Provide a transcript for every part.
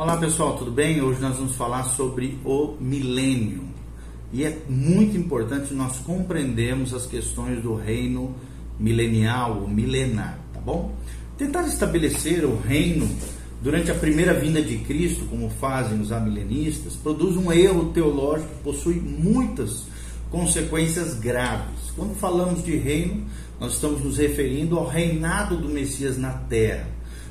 Olá pessoal, tudo bem? Hoje nós vamos falar sobre o milênio. E é muito importante nós compreendermos as questões do reino milenial ou milenar, tá bom? Tentar estabelecer o reino durante a primeira vinda de Cristo, como fazem os amilenistas, produz um erro teológico que possui muitas consequências graves. Quando falamos de reino, nós estamos nos referindo ao reinado do Messias na terra,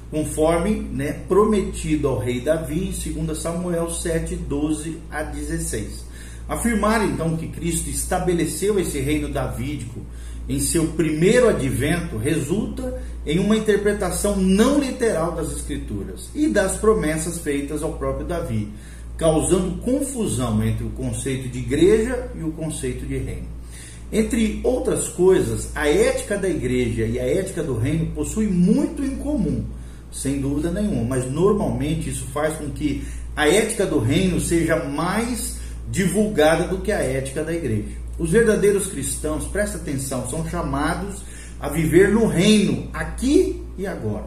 conforme né, prometido ao rei Davi em 2 Samuel 7, 12 a 16. Afirmar então que Cristo estabeleceu esse reino davídico em seu primeiro advento resulta em uma interpretação não literal das Escrituras e das promessas feitas ao próprio Davi, causando confusão entre o conceito de igreja e o conceito de reino. Entre outras coisas, a ética da igreja e a ética do reino possuem muito em comum, sem dúvida nenhuma, mas normalmente isso faz com que a ética do reino seja mais divulgada do que a ética da igreja. Os verdadeiros cristãos, presta atenção, são chamados a viver no reino, aqui e agora.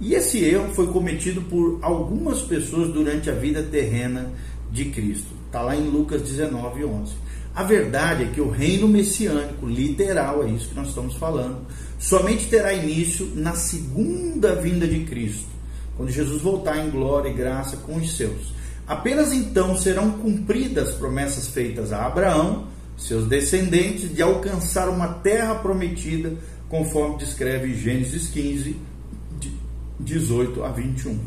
E esse erro foi cometido por algumas pessoas durante a vida terrena de Cristo. Está lá em Lucas 19, 11. A verdade é que o reino messiânico, literal, é isso que nós estamos falando, somente terá início na segunda vinda de Cristo, quando Jesus voltar em glória e graça com os seus. Apenas então serão cumpridas as promessas feitas a Abraão, seus descendentes, de alcançar uma terra prometida, conforme descreve Gênesis 15, 18 a 21.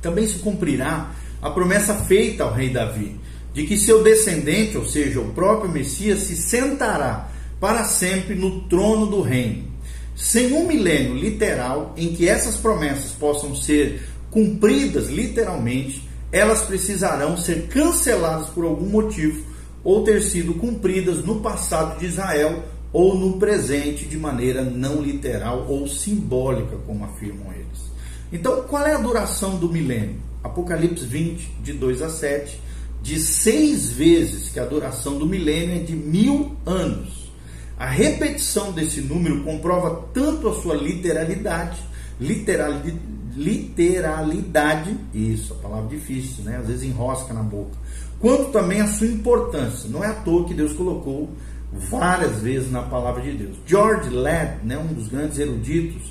Também se cumprirá a promessa feita ao rei Davi, de que seu descendente, ou seja, o próprio Messias, se sentará para sempre no trono do reino. Sem um milênio literal em que essas promessas possam ser cumpridas literalmente, elas precisarão ser canceladas por algum motivo ou ter sido cumpridas no passado de Israel ou no presente de maneira não literal ou simbólica, como afirmam eles. Então, qual é a duração do milênio? Apocalipse 20, de 2 a 7, diz seis vezes que a duração do milênio é de mil anos. A repetição desse número comprova tanto a sua literalidade, literalidade, literalidade, isso, a palavra difícil, né? Às vezes enrosca na boca, quanto também a sua importância. Não é à toa que Deus colocou várias vezes na palavra de Deus. George Ladd, né, um dos grandes eruditos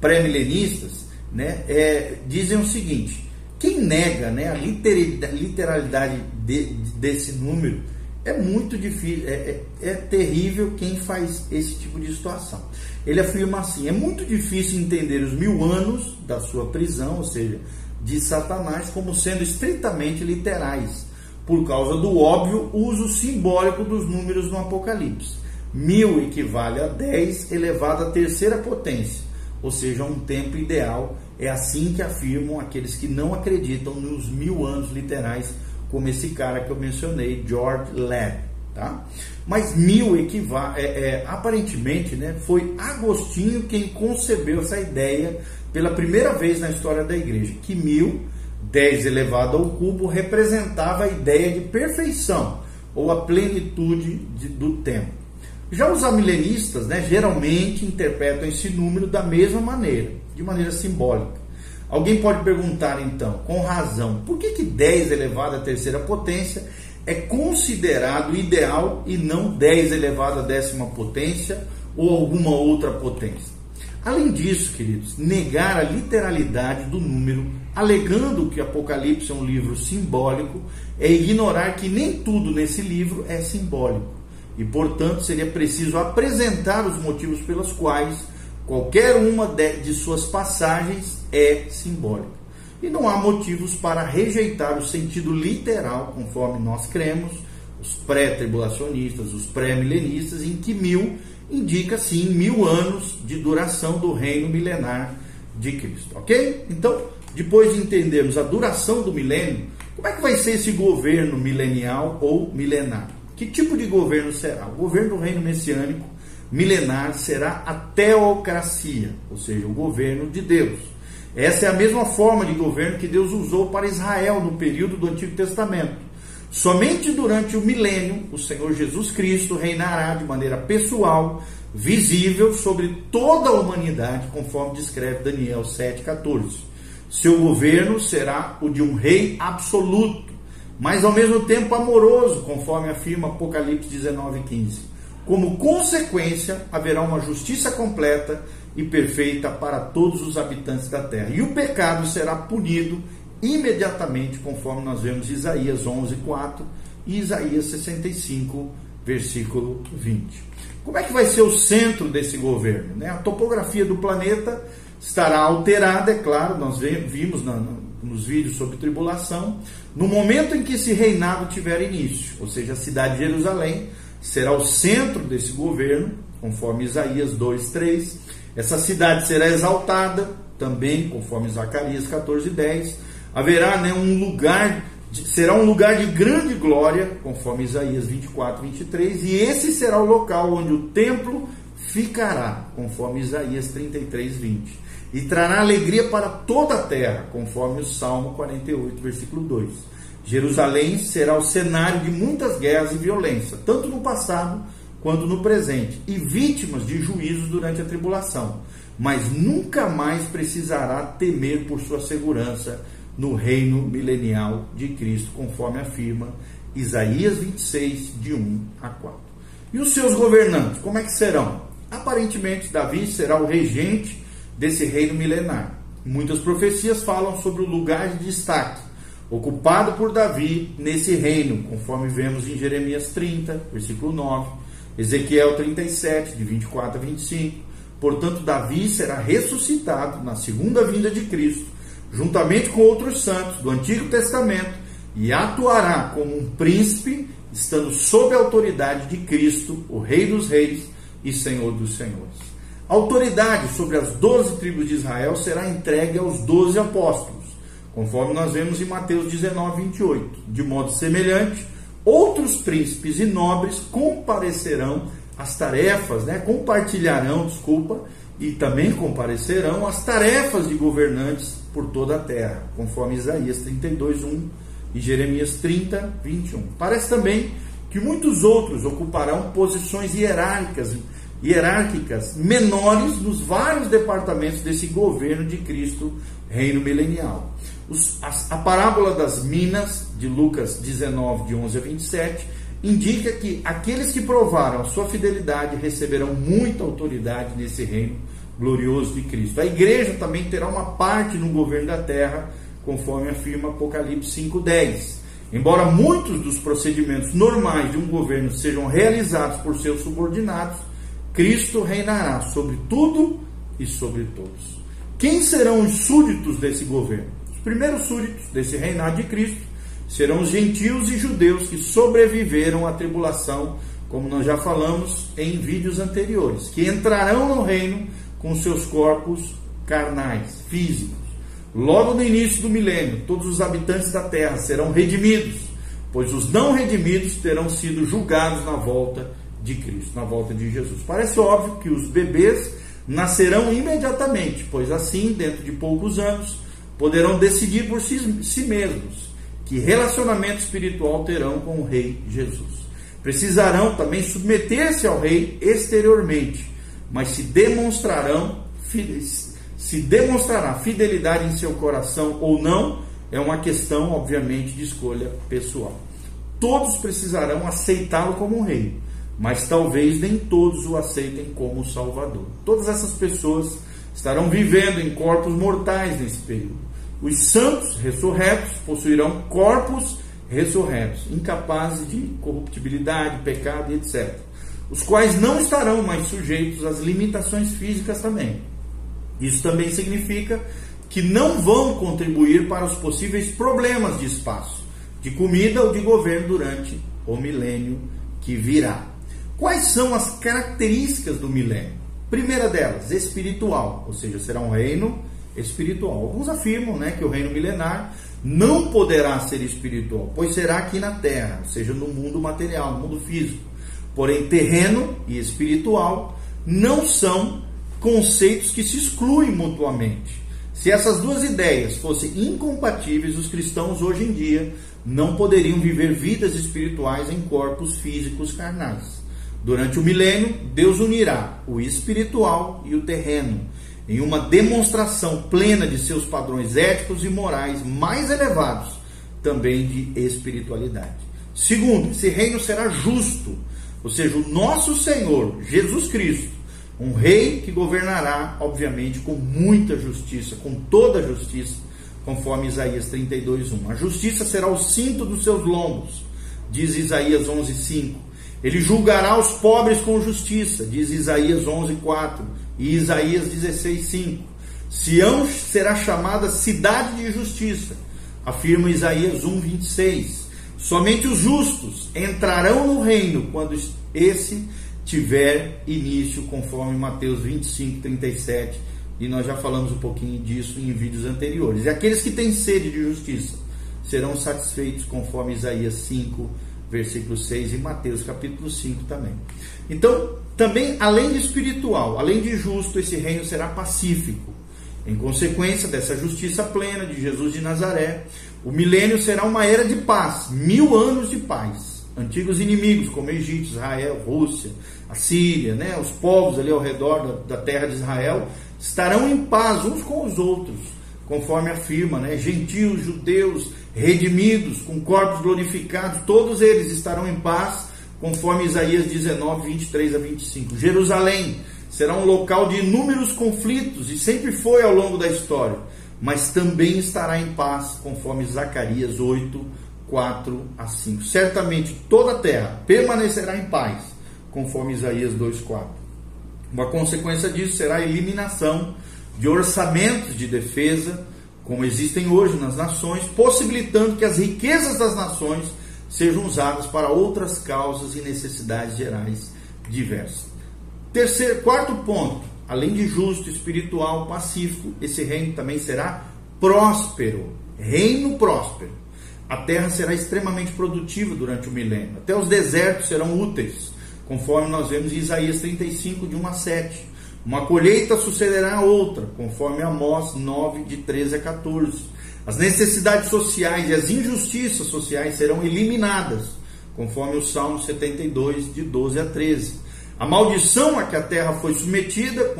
pré-milenistas, né, é, dizem o seguinte: quem nega né, a literalidade de, desse número é muito difícil, é, é, é, terrível quem faz esse tipo de situação. Ele afirma assim: é muito difícil entender os mil anos da sua prisão, ou seja, de Satanás, como sendo estritamente literais por causa do óbvio uso simbólico dos números no Apocalipse. Mil equivale a 10 elevado à terceira potência, ou seja, um tempo ideal. É assim que afirmam aqueles que não acreditam nos mil anos literais, como esse cara que eu mencionei, George Ladd. Tá? Mas mil equivale, é, é, aparentemente, né, foi Agostinho quem concebeu essa ideia pela primeira vez na história da igreja, que mil 10 elevado ao cubo representava a ideia de perfeição ou a plenitude de, do tempo. Já os amilenistas né, geralmente interpretam esse número da mesma maneira, de maneira simbólica. Alguém pode perguntar então, com razão, por que, que 10 elevado à terceira potência é considerado ideal e não 10 elevado à décima potência ou alguma outra potência? Além disso, queridos, negar a literalidade do número, alegando que Apocalipse é um livro simbólico, é ignorar que nem tudo nesse livro é simbólico. E, portanto, seria preciso apresentar os motivos pelos quais qualquer uma de suas passagens é simbólica. E não há motivos para rejeitar o sentido literal, conforme nós cremos, os pré-tribulacionistas, os pré-milenistas, em que mil indica sim mil anos de duração do reino milenar de Cristo, ok? Então, depois de entendermos a duração do milênio, como é que vai ser esse governo milenial ou milenar? Que tipo de governo será? O governo do reino messiânico milenar será a teocracia, ou seja, o governo de Deus. Essa é a mesma forma de governo que Deus usou para Israel no período do Antigo Testamento. Somente durante o milênio, o Senhor Jesus Cristo reinará de maneira pessoal, visível sobre toda a humanidade, conforme descreve Daniel 7,14. Seu governo será o de um rei absoluto, mas ao mesmo tempo amoroso, conforme afirma Apocalipse 19:15. Como consequência, haverá uma justiça completa e perfeita para todos os habitantes da terra. E o pecado será punido imediatamente, conforme nós vemos Isaías 11:4 e Isaías 65, versículo 20. Como é que vai ser o centro desse governo? Né? A topografia do planeta estará alterada, é claro, nós vimos nos vídeos sobre tribulação, no momento em que esse reinado tiver início, ou seja, a cidade de Jerusalém será o centro desse governo, conforme Isaías 2:3. Essa cidade será exaltada, também conforme Zacarias 14:10. Haverá né, um lugar, será um lugar de grande glória, conforme Isaías 24, 23, e esse será o local onde o templo ficará, conforme Isaías 33, 20 e trará alegria para toda a terra, conforme o Salmo 48, versículo 2. Jerusalém será o cenário de muitas guerras e violência, tanto no passado quanto no presente, e vítimas de juízos durante a tribulação, mas nunca mais precisará temer por sua segurança no reino milenial de Cristo, conforme afirma Isaías 26, de 1 a 4. E os seus governantes, como é que serão? Aparentemente, Davi será o regente desse reino milenar. Muitas profecias falam sobre o lugar de destaque ocupado por Davi nesse reino, conforme vemos em Jeremias 30, versículo 9, Ezequiel 37, de 24 a 25. Portanto, Davi será ressuscitado na segunda vinda de Cristo, juntamente com outros santos do Antigo Testamento, e atuará como um príncipe, estando sob a autoridade de Cristo, o Rei dos Reis e Senhor dos Senhores. Autoridade sobre as doze tribos de Israel será entregue aos doze apóstolos, conforme nós vemos em Mateus 19, 28. De modo semelhante, outros príncipes e nobres comparecerão às tarefas, né, compartilharão, desculpa, e também comparecerão às tarefas de governantes por toda a terra, conforme Isaías 32, 1 e Jeremias 30, 21. Parece também que muitos outros ocuparão posições hierárquicas hierárquicas menores nos vários departamentos desse governo de Cristo, reino milenial. Os, a, a, parábola das minas, de Lucas 19, de 11 a 27, indica que aqueles que provaram a sua fidelidade receberão muita autoridade nesse reino glorioso de Cristo. A igreja também terá uma parte no governo da terra, conforme afirma Apocalipse 5,10. Embora muitos dos procedimentos normais de um governo sejam realizados por seus subordinados, Cristo reinará sobre tudo e sobre todos. Quem serão os súditos desse governo? Os primeiros súditos desse reinado de Cristo serão os gentios e judeus que sobreviveram à tribulação, como nós já falamos em vídeos anteriores, que entrarão no reino com seus corpos carnais, físicos. Logo no início do milênio, todos os habitantes da terra serão redimidos, pois os não redimidos terão sido julgados na volta de Cristo, na volta de Jesus. Parece óbvio que os bebês nascerão imediatamente, pois assim, dentro de poucos anos, poderão decidir por si, si mesmos que relacionamento espiritual terão com o Rei Jesus. Precisarão também submeter-se ao Rei exteriormente, mas se demonstrarão se demonstrará fidelidade em seu coração ou não, é uma questão, obviamente, de escolha pessoal. Todos precisarão aceitá-lo como um rei, mas talvez nem todos o aceitem como Salvador. Todas essas pessoas estarão vivendo em corpos mortais nesse período. Os santos ressurretos possuirão corpos ressurretos, incapazes de corruptibilidade, pecado e etc. Os quais não estarão mais sujeitos às limitações físicas também. Isso também significa que não vão contribuir para os possíveis problemas de espaço, de comida ou de governo durante o milênio que virá. Quais são as características do milênio? Primeira delas, espiritual, ou seja, será um reino espiritual. Alguns afirmam né, que o reino milenar não poderá ser espiritual, pois será aqui na terra, ou seja, no mundo material, no mundo físico. Porém, terreno e espiritual não são conceitos que se excluem mutuamente. Se essas duas ideias fossem incompatíveis, os cristãos hoje em dia não poderiam viver vidas espirituais em corpos físicos carnais. Durante o milênio, Deus unirá o espiritual e o terreno. em uma demonstração plena de seus padrões éticos e morais mais elevados, também de espiritualidade. Segundo, esse reino será justo, ou seja, o nosso Senhor, Jesus Cristo, um rei que governará, obviamente, com muita justiça, com toda a justiça, conforme Isaías 32:1. A justiça será o cinto dos seus lombos, diz Isaías 11:5. Ele julgará os pobres com justiça, diz Isaías 11:4 e Isaías 16:5. Sião será chamada cidade de justiça, afirma Isaías 1:26. Somente os justos entrarão no reino quando esse tiver início, conforme Mateus 25, 37. E nós já falamos um pouquinho disso em vídeos anteriores. E aqueles que têm sede de justiça serão satisfeitos, conforme Isaías 5, versículo 6 e Mateus capítulo 5 também. Então, também, além de espiritual, além de justo, esse reino será pacífico. Em consequência dessa justiça plena de Jesus de Nazaré, o milênio será uma era de paz, mil anos de paz antigos inimigos, como Egito, Israel, Rússia, a Síria, né, os povos ali ao redor da, da terra de Israel, estarão em paz uns com os outros, conforme afirma, né, gentios, judeus, redimidos, com corpos glorificados, todos eles estarão em paz, conforme Isaías 19, 23 a 25. Jerusalém será um local de inúmeros conflitos e sempre foi ao longo da história, mas também estará em paz, conforme Zacarias 8, 4 a 5. Certamente toda a terra permanecerá em paz, conforme Isaías 2:4. Uma consequência disso será a eliminação de orçamentos de defesa, como existem hoje nas nações, possibilitando que as riquezas das nações sejam usadas para outras causas e necessidades gerais diversas. Terceiro, quarto ponto, além de justo, espiritual, pacífico, esse reino também será próspero, reino próspero. A terra será extremamente produtiva durante o milênio. Até os desertos serão úteis, conforme nós vemos em Isaías 35, de 1 a 7. Uma colheita sucederá a outra, conforme Amós 9, de 13 a 14. As necessidades sociais e as injustiças sociais serão eliminadas, conforme o Salmo 72, de 12 a 13. A maldição a que a terra foi submetida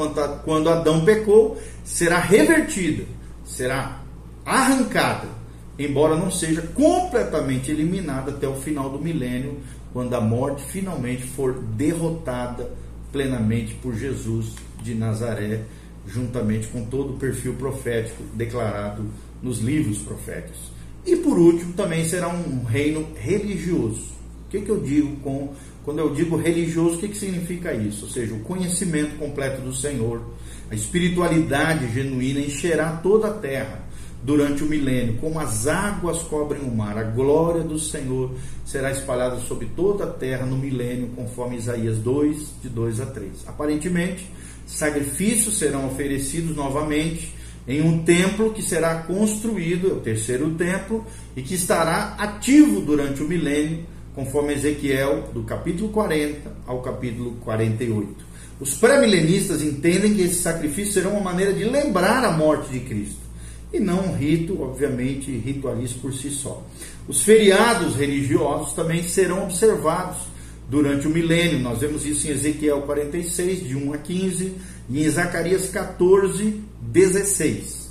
quando Adão pecou será revertida, será arrancada embora não seja completamente eliminada até o final do milênio, quando a morte finalmente for derrotada plenamente por Jesus de Nazaré, juntamente com todo o perfil profético declarado nos livros proféticos. E por último, também será um reino religioso. O que, que eu digo com quando eu digo religioso, o que, que significa isso? Ou seja, o conhecimento completo do Senhor, a espiritualidade genuína encherá toda a terra durante o milênio, como as águas cobrem o mar, a glória do Senhor será espalhada sobre toda a terra no milênio, conforme Isaías 2, de 2 a 3. Aparentemente, sacrifícios serão oferecidos novamente em um templo que será construído, é o terceiro templo, e que estará ativo durante o milênio, conforme Ezequiel, do capítulo 40 ao capítulo 48. Os pré-milenistas entendem que esses sacrifícios serão uma maneira de lembrar a morte de Cristo e não um rito, obviamente, ritualista por si só. Os feriados religiosos também serão observados durante o milênio. Nós vemos isso em Ezequiel 46, de 1 a 15, e em Zacarias 14, 16.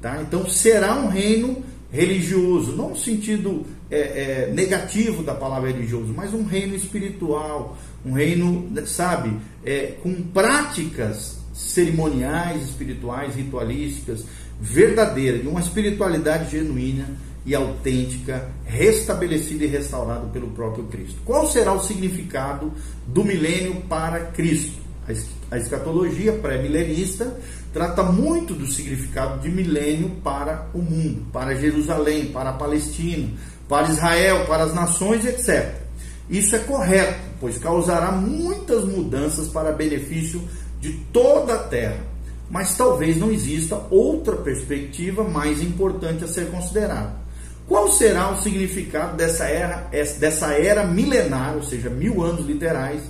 Tá? Então será um reino religioso, não no sentido é, é, negativo da palavra religioso, mas um reino espiritual, um reino, sabe, é, com práticas cerimoniais, espirituais, ritualísticas, verdadeira, de uma espiritualidade genuína e autêntica, restabelecida e restaurada pelo próprio Cristo. Qual será o significado do milênio para Cristo? A escatologia pré-milenista trata muito do significado de milênio para o mundo, para Jerusalém, para a Palestina, para Israel, para as nações, etc. Isso é correto, pois causará muitas mudanças para benefício de toda a terra mas talvez não exista outra perspectiva mais importante a ser considerada. Qual será o significado dessa era, dessa era milenar, ou seja, mil anos literais,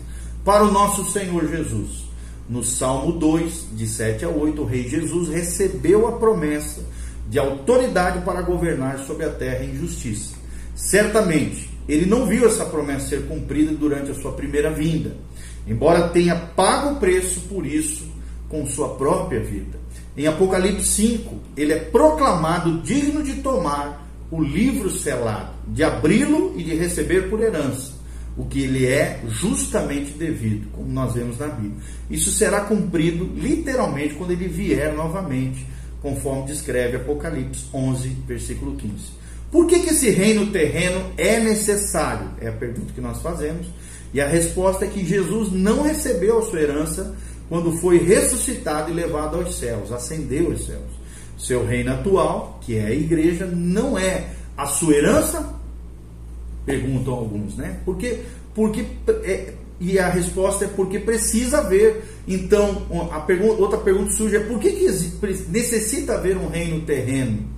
para o nosso Senhor Jesus? No Salmo 2, de 7 a 8, o Rei Jesus recebeu a promessa de autoridade para governar sobre a terra em justiça. Certamente, ele não viu essa promessa ser cumprida durante a sua primeira vinda, embora tenha pago o preço por isso com sua própria vida. Em Apocalipse 5, ele é proclamado digno de tomar o livro selado, de abri-lo e de receber por herança, o que ele é justamente devido, como nós vemos na Bíblia. Isso será cumprido literalmente quando ele vier novamente, conforme descreve Apocalipse 11, versículo 15. Por que, que esse reino terreno é necessário? É a pergunta que nós fazemos. E a resposta é que Jesus não recebeu a sua herança quando foi ressuscitado e levado aos céus, ascendeu aos céus. Seu reino atual, que é a igreja, não é a sua herança? Perguntam alguns, né? Porque, porque é, e a resposta é porque precisa haver. Então, a pergunta, outra pergunta surge é por que, que necessita haver um reino terreno?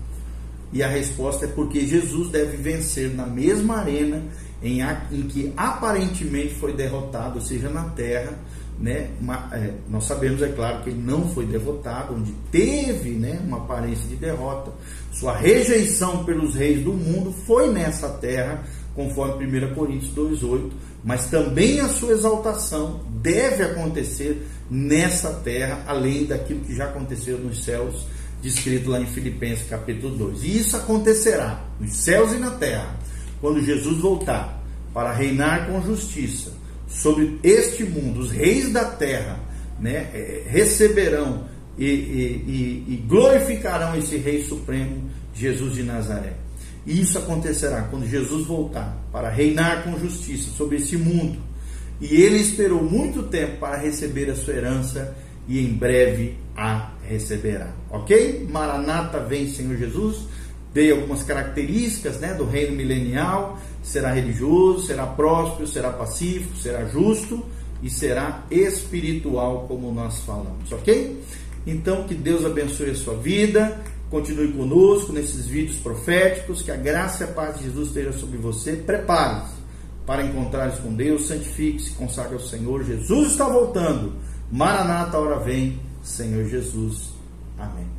E a resposta é porque Jesus deve vencer na mesma arena em, em que aparentemente foi derrotado, ou seja, na terra, né? É, nós sabemos, é claro, que ele não foi derrotado, onde teve né, uma aparência de derrota. Sua rejeição pelos reis do mundo foi nessa terra, conforme 1 Coríntios 2,8, mas também a sua exaltação deve acontecer nessa terra, além daquilo que já aconteceu nos céus, descrito lá em Filipenses capítulo 2. E isso acontecerá nos céus e na terra, quando Jesus voltar para reinar com justiça sobre este mundo, os reis da terra né, é, receberão e, e, e, glorificarão esse Rei Supremo, Jesus de Nazaré. E isso acontecerá quando Jesus voltar para reinar com justiça sobre esse mundo. E ele esperou muito tempo para receber a sua herança e em breve a receberá. Ok? Maranata vem, Senhor Jesus. Dei algumas características né, do reino milenial será religioso, será próspero, será pacífico, será justo e será espiritual, como nós falamos, ok? Então, que Deus abençoe a sua vida, continue conosco nesses vídeos proféticos, que a graça e a paz de Jesus esteja sobre você. Prepare-se para encontrar-se com Deus, santifique-se, consagre ao Senhor. Jesus está voltando. Maranata, hora vem, Senhor Jesus. Amém.